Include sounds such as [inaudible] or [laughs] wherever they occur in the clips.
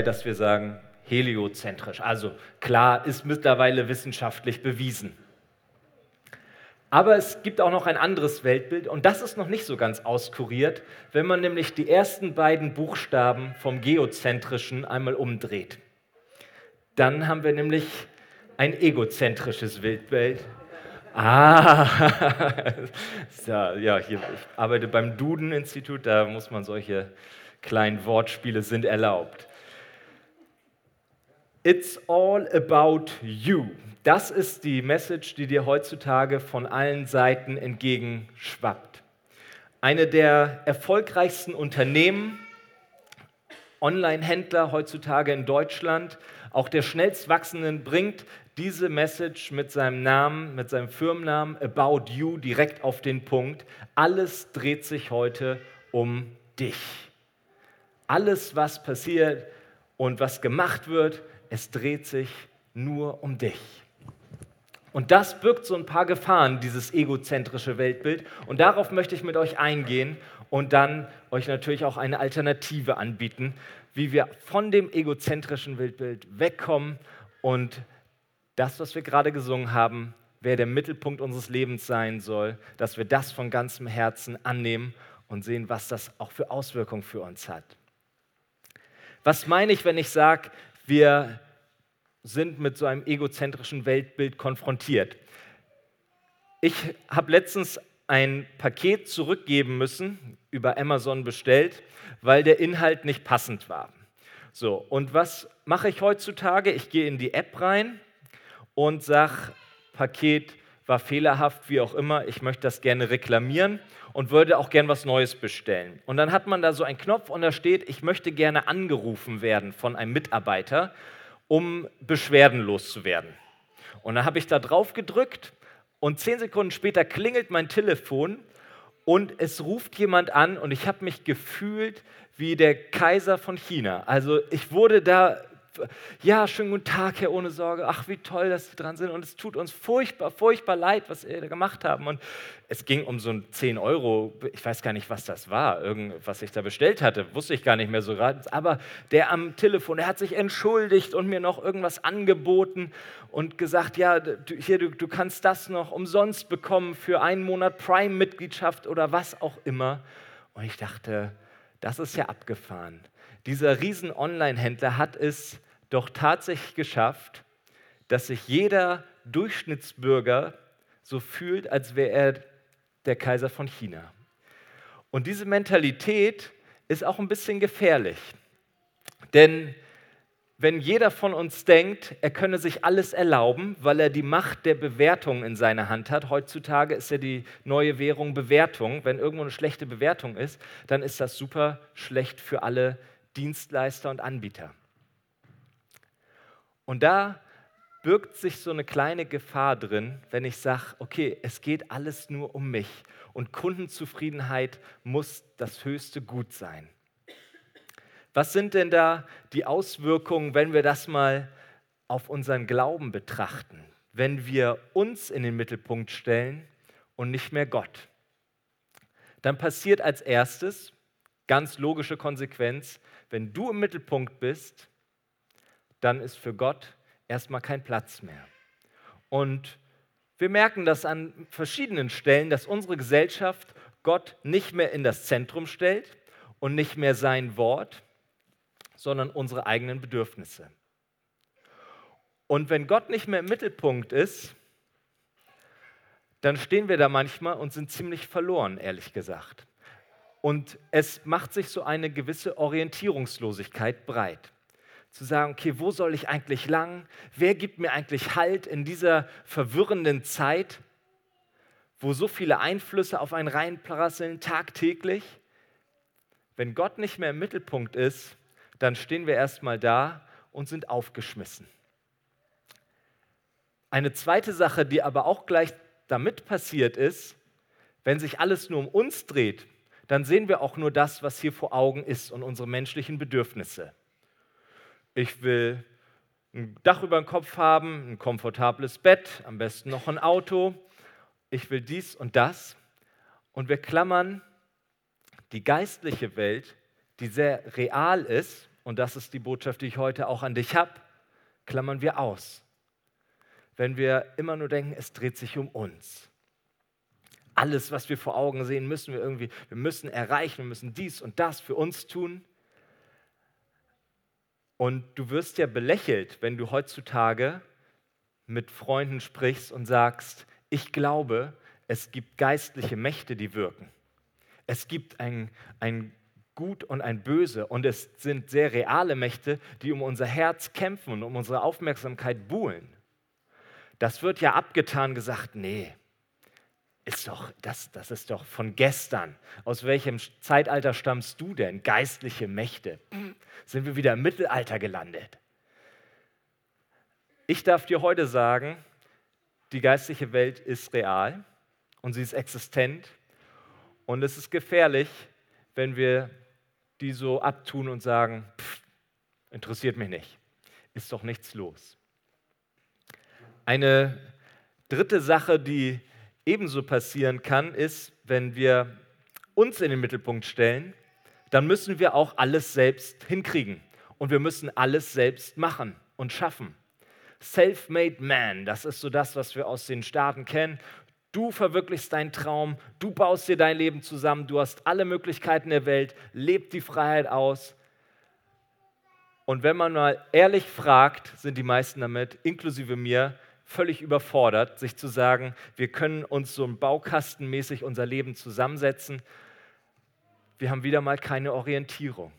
dass wir sagen heliozentrisch. Also klar, ist mittlerweile wissenschaftlich bewiesen. Aber es gibt auch noch ein anderes Weltbild und das ist noch nicht so ganz auskuriert, wenn man nämlich die ersten beiden Buchstaben vom geozentrischen einmal umdreht. Dann haben wir nämlich ein egozentrisches Weltbild. Ah, [laughs] ja, hier, ich arbeite beim Duden-Institut, da muss man solche kleinen Wortspiele sind erlaubt. It's all about you. Das ist die Message, die dir heutzutage von allen Seiten entgegenschwappt. Eine der erfolgreichsten Unternehmen, Online-Händler heutzutage in Deutschland, auch der schnellst wachsenden, bringt diese Message mit seinem Namen, mit seinem Firmennamen About You direkt auf den Punkt. Alles dreht sich heute um dich. Alles, was passiert und was gemacht wird, es dreht sich nur um dich. Und das birgt so ein paar Gefahren, dieses egozentrische Weltbild. Und darauf möchte ich mit euch eingehen und dann euch natürlich auch eine Alternative anbieten, wie wir von dem egozentrischen Weltbild wegkommen und das, was wir gerade gesungen haben, wer der Mittelpunkt unseres Lebens sein soll, dass wir das von ganzem Herzen annehmen und sehen, was das auch für Auswirkungen für uns hat. Was meine ich, wenn ich sage, wir sind mit so einem egozentrischen Weltbild konfrontiert? Ich habe letztens ein Paket zurückgeben müssen, über Amazon bestellt, weil der Inhalt nicht passend war. So, und was mache ich heutzutage? Ich gehe in die App rein und sage, Paket war fehlerhaft, wie auch immer, ich möchte das gerne reklamieren und würde auch gerne was Neues bestellen. Und dann hat man da so einen Knopf und da steht, ich möchte gerne angerufen werden von einem Mitarbeiter, um Beschwerden loszuwerden. Und dann habe ich da drauf gedrückt und zehn Sekunden später klingelt mein Telefon und es ruft jemand an und ich habe mich gefühlt wie der Kaiser von China. Also ich wurde da ja, schönen guten Tag, Herr ohne Sorge. Ach, wie toll, dass Sie dran sind. Und es tut uns furchtbar, furchtbar leid, was Sie da gemacht haben. Und es ging um so ein 10 Euro, ich weiß gar nicht, was das war, irgendwas ich da bestellt hatte, wusste ich gar nicht mehr so gerade. Aber der am Telefon, der hat sich entschuldigt und mir noch irgendwas angeboten und gesagt, ja, du, hier, du, du kannst das noch umsonst bekommen für einen Monat Prime-Mitgliedschaft oder was auch immer. Und ich dachte, das ist ja abgefahren. Dieser riesen Online-Händler hat es doch tatsächlich geschafft, dass sich jeder Durchschnittsbürger so fühlt, als wäre er der Kaiser von China. Und diese Mentalität ist auch ein bisschen gefährlich. Denn wenn jeder von uns denkt, er könne sich alles erlauben, weil er die Macht der Bewertung in seiner Hand hat, heutzutage ist ja die neue Währung Bewertung, wenn irgendwo eine schlechte Bewertung ist, dann ist das super schlecht für alle Dienstleister und Anbieter. Und da birgt sich so eine kleine Gefahr drin, wenn ich sage, okay, es geht alles nur um mich und Kundenzufriedenheit muss das höchste Gut sein. Was sind denn da die Auswirkungen, wenn wir das mal auf unseren Glauben betrachten, wenn wir uns in den Mittelpunkt stellen und nicht mehr Gott? Dann passiert als erstes, ganz logische Konsequenz, wenn du im Mittelpunkt bist, dann ist für Gott erstmal kein Platz mehr. Und wir merken das an verschiedenen Stellen, dass unsere Gesellschaft Gott nicht mehr in das Zentrum stellt und nicht mehr sein Wort, sondern unsere eigenen Bedürfnisse. Und wenn Gott nicht mehr im Mittelpunkt ist, dann stehen wir da manchmal und sind ziemlich verloren, ehrlich gesagt. Und es macht sich so eine gewisse Orientierungslosigkeit breit. Zu sagen, okay, wo soll ich eigentlich lang? Wer gibt mir eigentlich Halt in dieser verwirrenden Zeit, wo so viele Einflüsse auf einen reinprasseln, tagtäglich? Wenn Gott nicht mehr im Mittelpunkt ist, dann stehen wir erstmal da und sind aufgeschmissen. Eine zweite Sache, die aber auch gleich damit passiert ist, wenn sich alles nur um uns dreht, dann sehen wir auch nur das, was hier vor Augen ist und unsere menschlichen Bedürfnisse. Ich will ein Dach über dem Kopf haben, ein komfortables Bett, am besten noch ein Auto. Ich will dies und das. Und wir klammern die geistliche Welt, die sehr real ist und das ist die Botschaft, die ich heute auch an dich habe, klammern wir aus. Wenn wir immer nur denken, es dreht sich um uns. Alles, was wir vor Augen sehen, müssen wir irgendwie, wir müssen erreichen, wir müssen dies und das für uns tun. Und du wirst ja belächelt, wenn du heutzutage mit Freunden sprichst und sagst, ich glaube, es gibt geistliche Mächte, die wirken. Es gibt ein, ein Gut und ein Böse und es sind sehr reale Mächte, die um unser Herz kämpfen und um unsere Aufmerksamkeit buhlen. Das wird ja abgetan gesagt, nee, ist doch, das, das ist doch von gestern. Aus welchem Zeitalter stammst du denn? Geistliche Mächte. Sind wir wieder im Mittelalter gelandet? Ich darf dir heute sagen, die geistliche Welt ist real und sie ist existent und es ist gefährlich, wenn wir die so abtun und sagen, pff, interessiert mich nicht, ist doch nichts los. Eine dritte Sache, die ebenso passieren kann, ist, wenn wir uns in den Mittelpunkt stellen, dann müssen wir auch alles selbst hinkriegen und wir müssen alles selbst machen und schaffen. Self-made man, das ist so das, was wir aus den Staaten kennen. Du verwirklichst deinen Traum, du baust dir dein Leben zusammen, du hast alle Möglichkeiten der Welt, lebt die Freiheit aus. Und wenn man mal ehrlich fragt, sind die meisten damit, inklusive mir, völlig überfordert, sich zu sagen, wir können uns so ein Baukastenmäßig unser Leben zusammensetzen. Wir haben wieder mal keine Orientierung.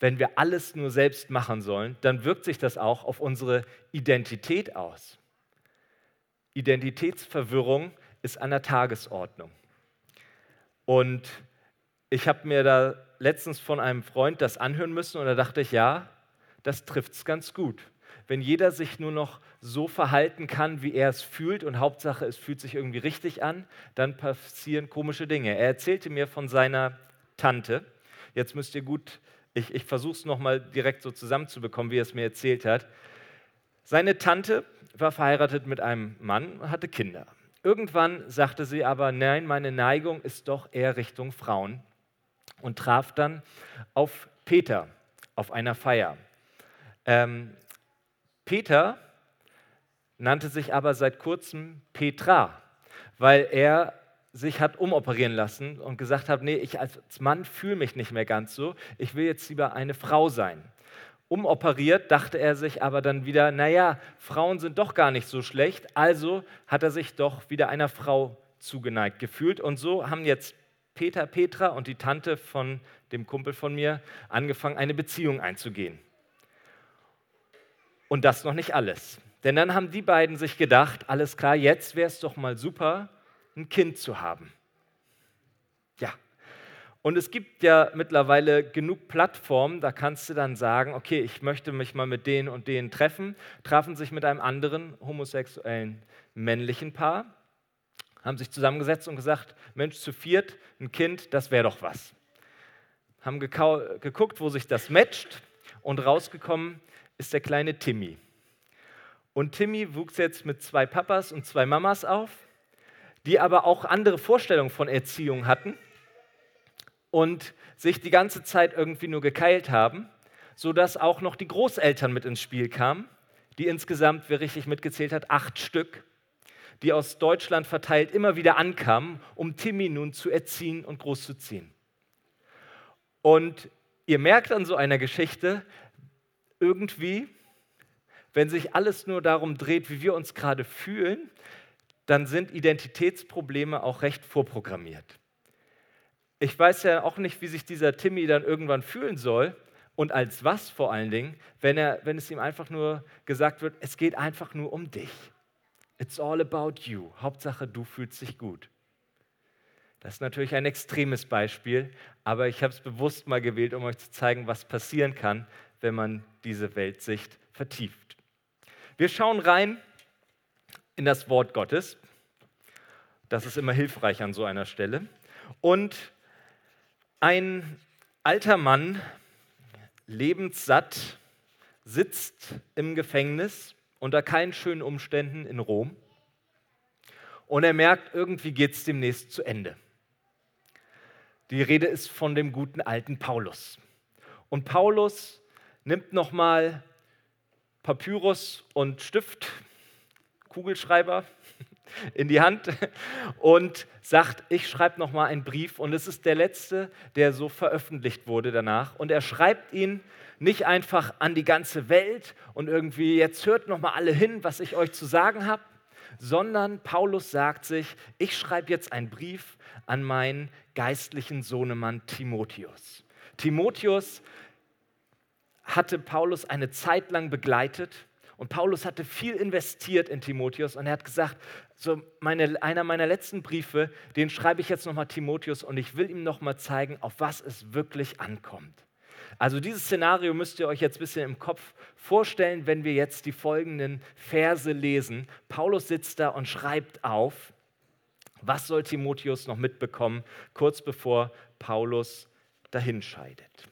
Wenn wir alles nur selbst machen sollen, dann wirkt sich das auch auf unsere Identität aus. Identitätsverwirrung ist an der Tagesordnung. Und ich habe mir da letztens von einem Freund das anhören müssen und da dachte ich, ja, das trifft es ganz gut wenn jeder sich nur noch so verhalten kann, wie er es fühlt und Hauptsache, es fühlt sich irgendwie richtig an, dann passieren komische Dinge. Er erzählte mir von seiner Tante. Jetzt müsst ihr gut, ich, ich versuche es nochmal direkt so zusammenzubekommen, wie er es mir erzählt hat. Seine Tante war verheiratet mit einem Mann und hatte Kinder. Irgendwann sagte sie aber, nein, meine Neigung ist doch eher Richtung Frauen und traf dann auf Peter auf einer Feier. Ähm, Peter nannte sich aber seit kurzem Petra, weil er sich hat umoperieren lassen und gesagt hat, nee, ich als Mann fühle mich nicht mehr ganz so, ich will jetzt lieber eine Frau sein. Umoperiert dachte er sich aber dann wieder, naja, Frauen sind doch gar nicht so schlecht, also hat er sich doch wieder einer Frau zugeneigt gefühlt und so haben jetzt Peter, Petra und die Tante von dem Kumpel von mir angefangen, eine Beziehung einzugehen. Und das noch nicht alles. Denn dann haben die beiden sich gedacht, alles klar, jetzt wäre es doch mal super, ein Kind zu haben. Ja. Und es gibt ja mittlerweile genug Plattformen, da kannst du dann sagen, okay, ich möchte mich mal mit denen und denen treffen, trafen sich mit einem anderen homosexuellen männlichen Paar, haben sich zusammengesetzt und gesagt, Mensch, zu viert, ein Kind, das wäre doch was. Haben geguckt, wo sich das matcht und rausgekommen ist der kleine Timmy. Und Timmy wuchs jetzt mit zwei Papas und zwei Mamas auf, die aber auch andere Vorstellungen von Erziehung hatten und sich die ganze Zeit irgendwie nur gekeilt haben, sodass auch noch die Großeltern mit ins Spiel kamen, die insgesamt, wer richtig mitgezählt hat, acht Stück, die aus Deutschland verteilt immer wieder ankamen, um Timmy nun zu erziehen und großzuziehen. Und ihr merkt an so einer Geschichte, irgendwie, wenn sich alles nur darum dreht, wie wir uns gerade fühlen, dann sind Identitätsprobleme auch recht vorprogrammiert. Ich weiß ja auch nicht, wie sich dieser Timmy dann irgendwann fühlen soll und als was vor allen Dingen, wenn, er, wenn es ihm einfach nur gesagt wird, es geht einfach nur um dich. It's all about you. Hauptsache, du fühlst dich gut. Das ist natürlich ein extremes Beispiel, aber ich habe es bewusst mal gewählt, um euch zu zeigen, was passieren kann, wenn man diese Weltsicht vertieft. Wir schauen rein in das Wort Gottes. Das ist immer hilfreich an so einer Stelle. Und ein alter Mann, lebenssatt, sitzt im Gefängnis unter keinen schönen Umständen in Rom. Und er merkt, irgendwie geht es demnächst zu Ende. Die Rede ist von dem guten alten Paulus. Und Paulus nimmt nochmal Papyrus und Stift, Kugelschreiber [laughs] in die Hand und sagt, ich schreibe nochmal einen Brief. Und es ist der letzte, der so veröffentlicht wurde danach. Und er schreibt ihn nicht einfach an die ganze Welt und irgendwie, jetzt hört nochmal alle hin, was ich euch zu sagen habe, sondern Paulus sagt sich, ich schreibe jetzt einen Brief an meinen geistlichen Sohnemann Timotheus. Timotheus hatte Paulus eine Zeit lang begleitet und Paulus hatte viel investiert in Timotheus und er hat gesagt, so meine, einer meiner letzten Briefe, den schreibe ich jetzt nochmal Timotheus und ich will ihm nochmal zeigen, auf was es wirklich ankommt. Also dieses Szenario müsst ihr euch jetzt ein bisschen im Kopf vorstellen, wenn wir jetzt die folgenden Verse lesen. Paulus sitzt da und schreibt auf, was soll Timotheus noch mitbekommen, kurz bevor Paulus dahinscheidet.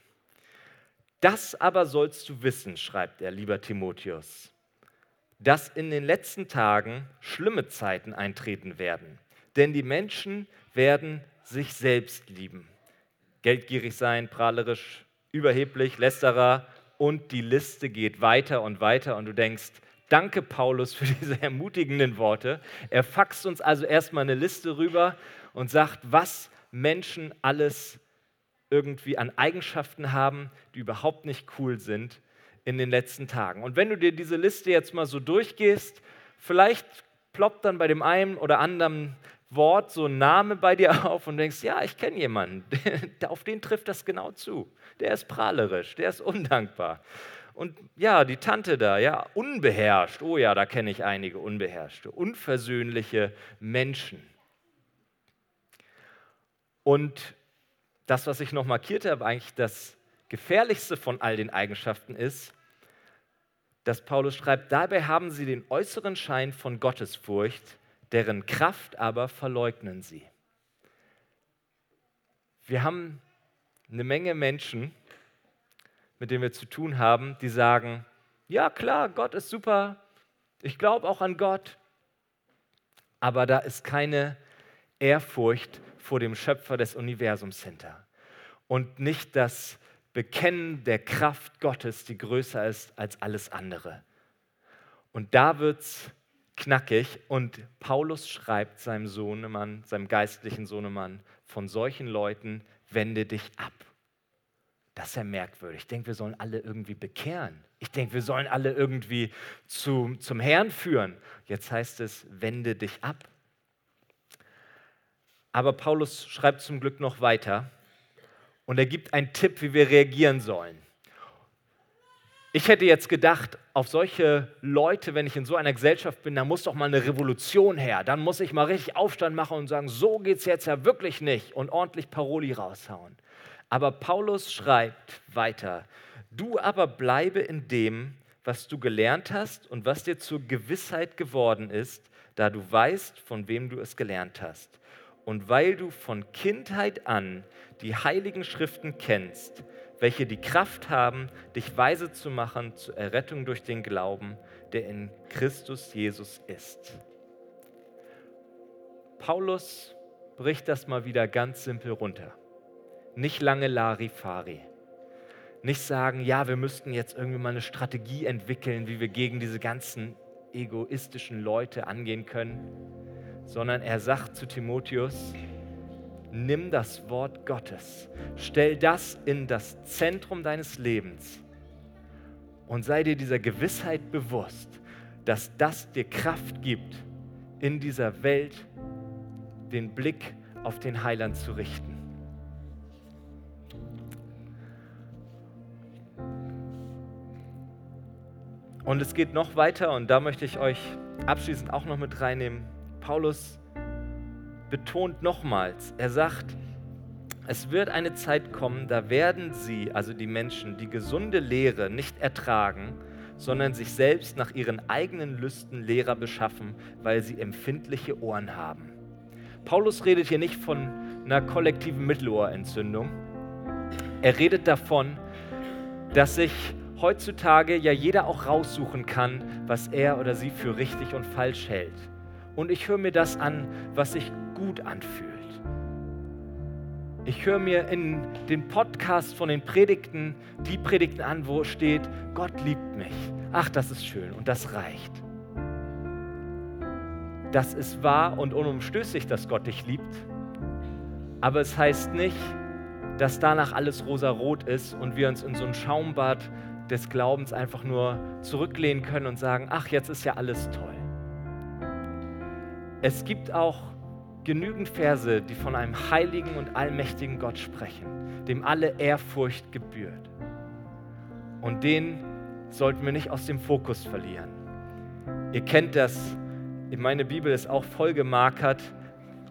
Das aber sollst du wissen, schreibt er, lieber Timotheus, dass in den letzten Tagen schlimme Zeiten eintreten werden. Denn die Menschen werden sich selbst lieben, geldgierig sein, prahlerisch, überheblich, lästerer und die Liste geht weiter und weiter und du denkst, danke Paulus für [laughs] diese ermutigenden Worte. Er faxt uns also erstmal eine Liste rüber und sagt, was Menschen alles irgendwie an Eigenschaften haben, die überhaupt nicht cool sind in den letzten Tagen. Und wenn du dir diese Liste jetzt mal so durchgehst, vielleicht ploppt dann bei dem einen oder anderen Wort so ein Name bei dir [laughs] auf und denkst, ja, ich kenne jemanden, [laughs] auf den trifft das genau zu. Der ist prahlerisch, der ist undankbar. Und ja, die Tante da, ja, unbeherrscht. Oh ja, da kenne ich einige unbeherrschte, unversöhnliche Menschen. Und das, was ich noch markiert habe, eigentlich das Gefährlichste von all den Eigenschaften ist, dass Paulus schreibt, dabei haben sie den äußeren Schein von Gottesfurcht, deren Kraft aber verleugnen sie. Wir haben eine Menge Menschen, mit denen wir zu tun haben, die sagen, ja klar, Gott ist super, ich glaube auch an Gott, aber da ist keine Ehrfurcht vor dem Schöpfer des Universums hinter und nicht das Bekennen der Kraft Gottes, die größer ist als alles andere. Und da wird es knackig und Paulus schreibt seinem Sohnemann, seinem geistlichen Sohnemann, von solchen Leuten wende dich ab. Das ist ja merkwürdig. Ich denke, wir sollen alle irgendwie bekehren. Ich denke, wir sollen alle irgendwie zu, zum Herrn führen. Jetzt heißt es, wende dich ab. Aber Paulus schreibt zum Glück noch weiter und er gibt einen Tipp, wie wir reagieren sollen. Ich hätte jetzt gedacht, auf solche Leute, wenn ich in so einer Gesellschaft bin, da muss doch mal eine Revolution her. Dann muss ich mal richtig Aufstand machen und sagen, so geht es jetzt ja wirklich nicht und ordentlich Paroli raushauen. Aber Paulus schreibt weiter, du aber bleibe in dem, was du gelernt hast und was dir zur Gewissheit geworden ist, da du weißt, von wem du es gelernt hast. Und weil du von Kindheit an die heiligen Schriften kennst, welche die Kraft haben, dich weise zu machen zur Errettung durch den Glauben, der in Christus Jesus ist. Paulus bricht das mal wieder ganz simpel runter. Nicht lange Larifari. Nicht sagen, ja, wir müssten jetzt irgendwie mal eine Strategie entwickeln, wie wir gegen diese ganzen egoistischen Leute angehen können, sondern er sagt zu Timotheus, nimm das Wort Gottes, stell das in das Zentrum deines Lebens und sei dir dieser Gewissheit bewusst, dass das dir Kraft gibt, in dieser Welt den Blick auf den Heiland zu richten. Und es geht noch weiter und da möchte ich euch abschließend auch noch mit reinnehmen. Paulus betont nochmals, er sagt, es wird eine Zeit kommen, da werden sie, also die Menschen, die gesunde Lehre nicht ertragen, sondern sich selbst nach ihren eigenen Lüsten Lehrer beschaffen, weil sie empfindliche Ohren haben. Paulus redet hier nicht von einer kollektiven Mittelohrentzündung. Er redet davon, dass sich heutzutage ja jeder auch raussuchen kann, was er oder sie für richtig und falsch hält und ich höre mir das an, was sich gut anfühlt. Ich höre mir in den Podcast von den Predigten die Predigten an, wo steht, Gott liebt mich. Ach, das ist schön und das reicht. Das ist wahr und unumstößlich, dass Gott dich liebt. Aber es heißt nicht, dass danach alles rosarot ist und wir uns in so ein Schaumbad des Glaubens einfach nur zurücklehnen können und sagen, ach, jetzt ist ja alles toll. Es gibt auch genügend Verse, die von einem heiligen und allmächtigen Gott sprechen, dem alle Ehrfurcht gebührt. Und den sollten wir nicht aus dem Fokus verlieren. Ihr kennt das, meine Bibel ist auch vollgemarkert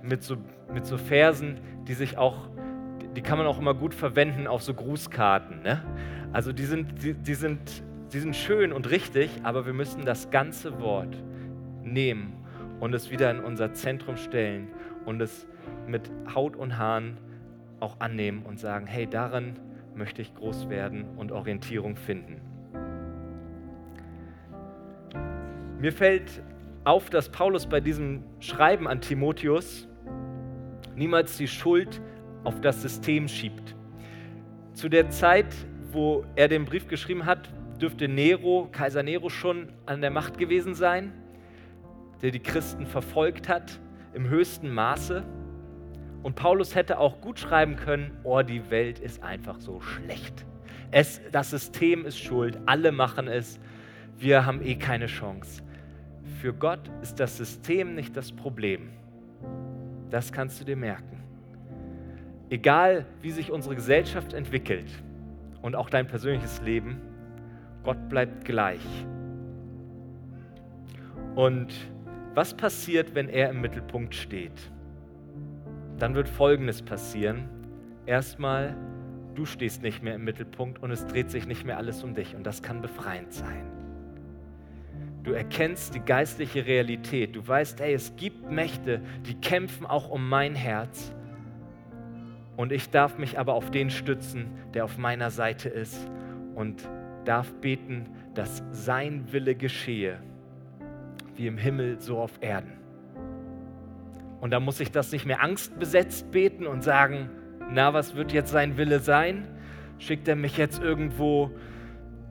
mit so, mit so Versen, die sich auch, die kann man auch immer gut verwenden auf so Grußkarten. Ne? Also die sind, die, die, sind, die sind schön und richtig, aber wir müssen das ganze Wort nehmen und es wieder in unser Zentrum stellen und es mit Haut und Haaren auch annehmen und sagen, hey, darin möchte ich groß werden und Orientierung finden. Mir fällt auf, dass Paulus bei diesem Schreiben an Timotheus niemals die Schuld auf das System schiebt. Zu der Zeit, wo er den Brief geschrieben hat, dürfte Nero, Kaiser Nero schon an der Macht gewesen sein, der die Christen verfolgt hat im höchsten Maße. Und Paulus hätte auch gut schreiben können, oh, die Welt ist einfach so schlecht. Es, das System ist schuld, alle machen es, wir haben eh keine Chance. Für Gott ist das System nicht das Problem. Das kannst du dir merken. Egal, wie sich unsere Gesellschaft entwickelt und auch dein persönliches Leben, Gott bleibt gleich. Und was passiert, wenn er im Mittelpunkt steht? Dann wird Folgendes passieren. Erstmal, du stehst nicht mehr im Mittelpunkt und es dreht sich nicht mehr alles um dich und das kann befreiend sein. Du erkennst die geistliche Realität. Du weißt, hey, es gibt Mächte, die kämpfen auch um mein Herz. Und ich darf mich aber auf den stützen, der auf meiner Seite ist und darf beten, dass sein Wille geschehe, wie im Himmel, so auf Erden. Und da muss ich das nicht mehr angstbesetzt beten und sagen, na, was wird jetzt sein Wille sein? Schickt er mich jetzt irgendwo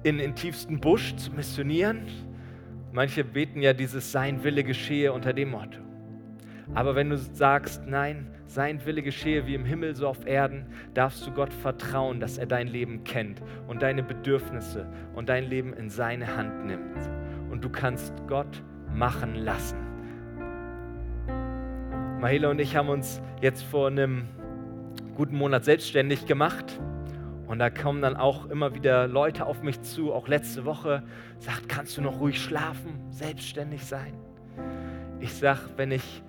in den tiefsten Busch zu missionieren? Manche beten ja dieses Sein Wille geschehe unter dem Motto. Aber wenn du sagst, nein, sein Wille geschehe wie im Himmel so auf Erden, darfst du Gott vertrauen, dass er dein Leben kennt und deine Bedürfnisse und dein Leben in seine Hand nimmt. Und du kannst Gott machen lassen. Mahela und ich haben uns jetzt vor einem guten Monat selbstständig gemacht und da kommen dann auch immer wieder Leute auf mich zu, auch letzte Woche, sagt, kannst du noch ruhig schlafen, selbstständig sein? Ich sage, wenn ich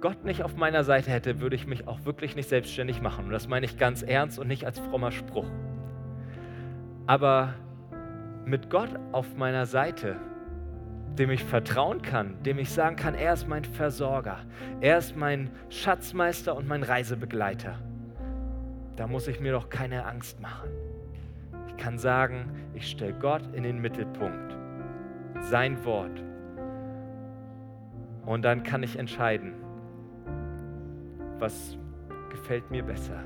Gott nicht auf meiner Seite hätte, würde ich mich auch wirklich nicht selbstständig machen. Und das meine ich ganz ernst und nicht als frommer Spruch. Aber mit Gott auf meiner Seite, dem ich vertrauen kann, dem ich sagen kann, er ist mein Versorger, er ist mein Schatzmeister und mein Reisebegleiter da muss ich mir doch keine Angst machen. Ich kann sagen, ich stelle Gott in den Mittelpunkt, sein Wort. Und dann kann ich entscheiden, was gefällt mir besser,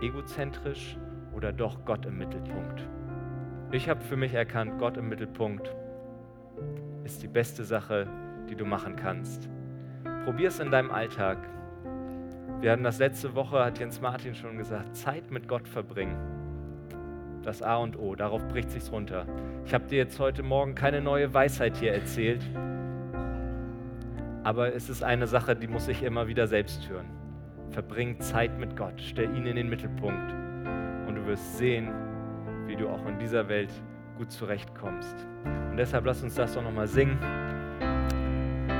egozentrisch oder doch Gott im Mittelpunkt. Ich habe für mich erkannt, Gott im Mittelpunkt ist die beste Sache, die du machen kannst. Probier es in deinem Alltag. Wir hatten das letzte Woche, hat Jens Martin schon gesagt, Zeit mit Gott verbringen. Das A und O, darauf bricht sich's runter. Ich habe dir jetzt heute Morgen keine neue Weisheit hier erzählt, aber es ist eine Sache, die muss ich immer wieder selbst hören. Verbring Zeit mit Gott, stell ihn in den Mittelpunkt und du wirst sehen, wie du auch in dieser Welt gut zurechtkommst. Und deshalb lass uns das doch nochmal singen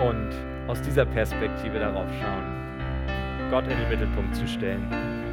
und aus dieser Perspektive darauf schauen. Gott in den Mittelpunkt zu stellen.